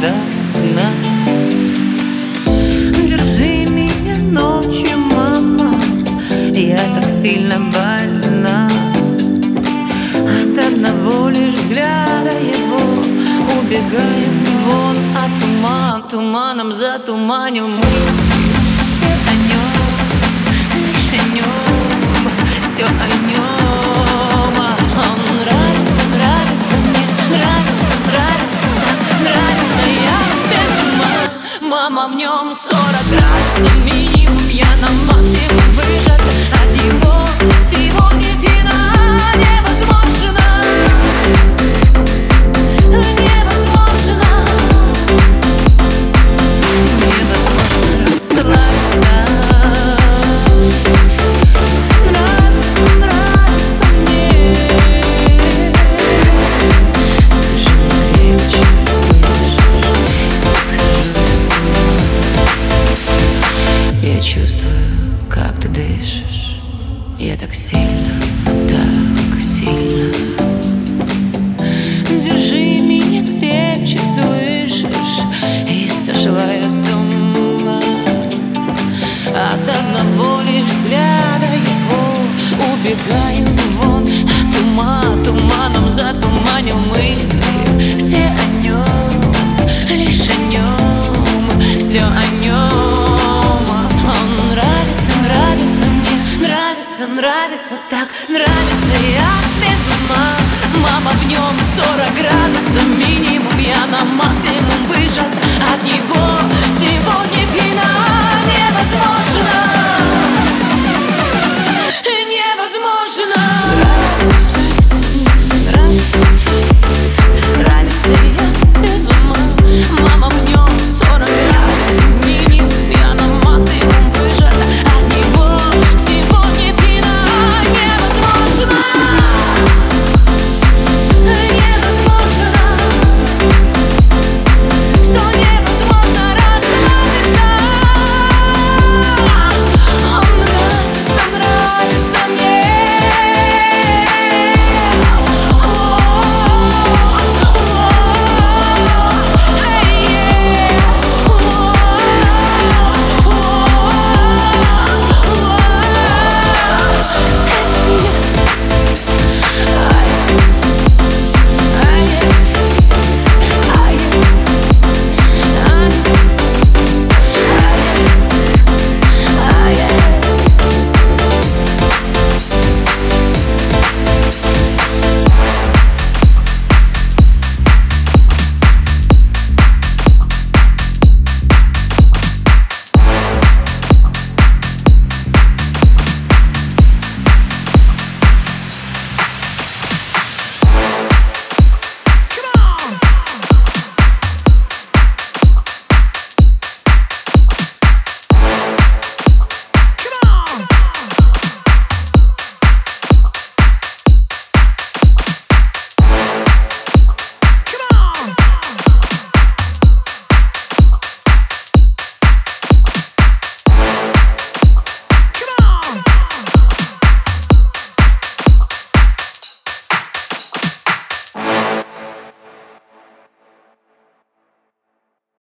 до дна Держи меня ночью, мама. Я так сильно больна. От одного лишь взгляда его Убегаю вон, а туман Туманом затуманил мысли Все о нем, лишь о нем Все о нем в нем сорок градусов Минимум я на максимум выжат Так сильно, так сильно. Держи меня крепче, слышишь? И сошла я с ума От одного лишь взгляда его Убегаю вон. От ума Туманом затуманил мысли нравится, так нравится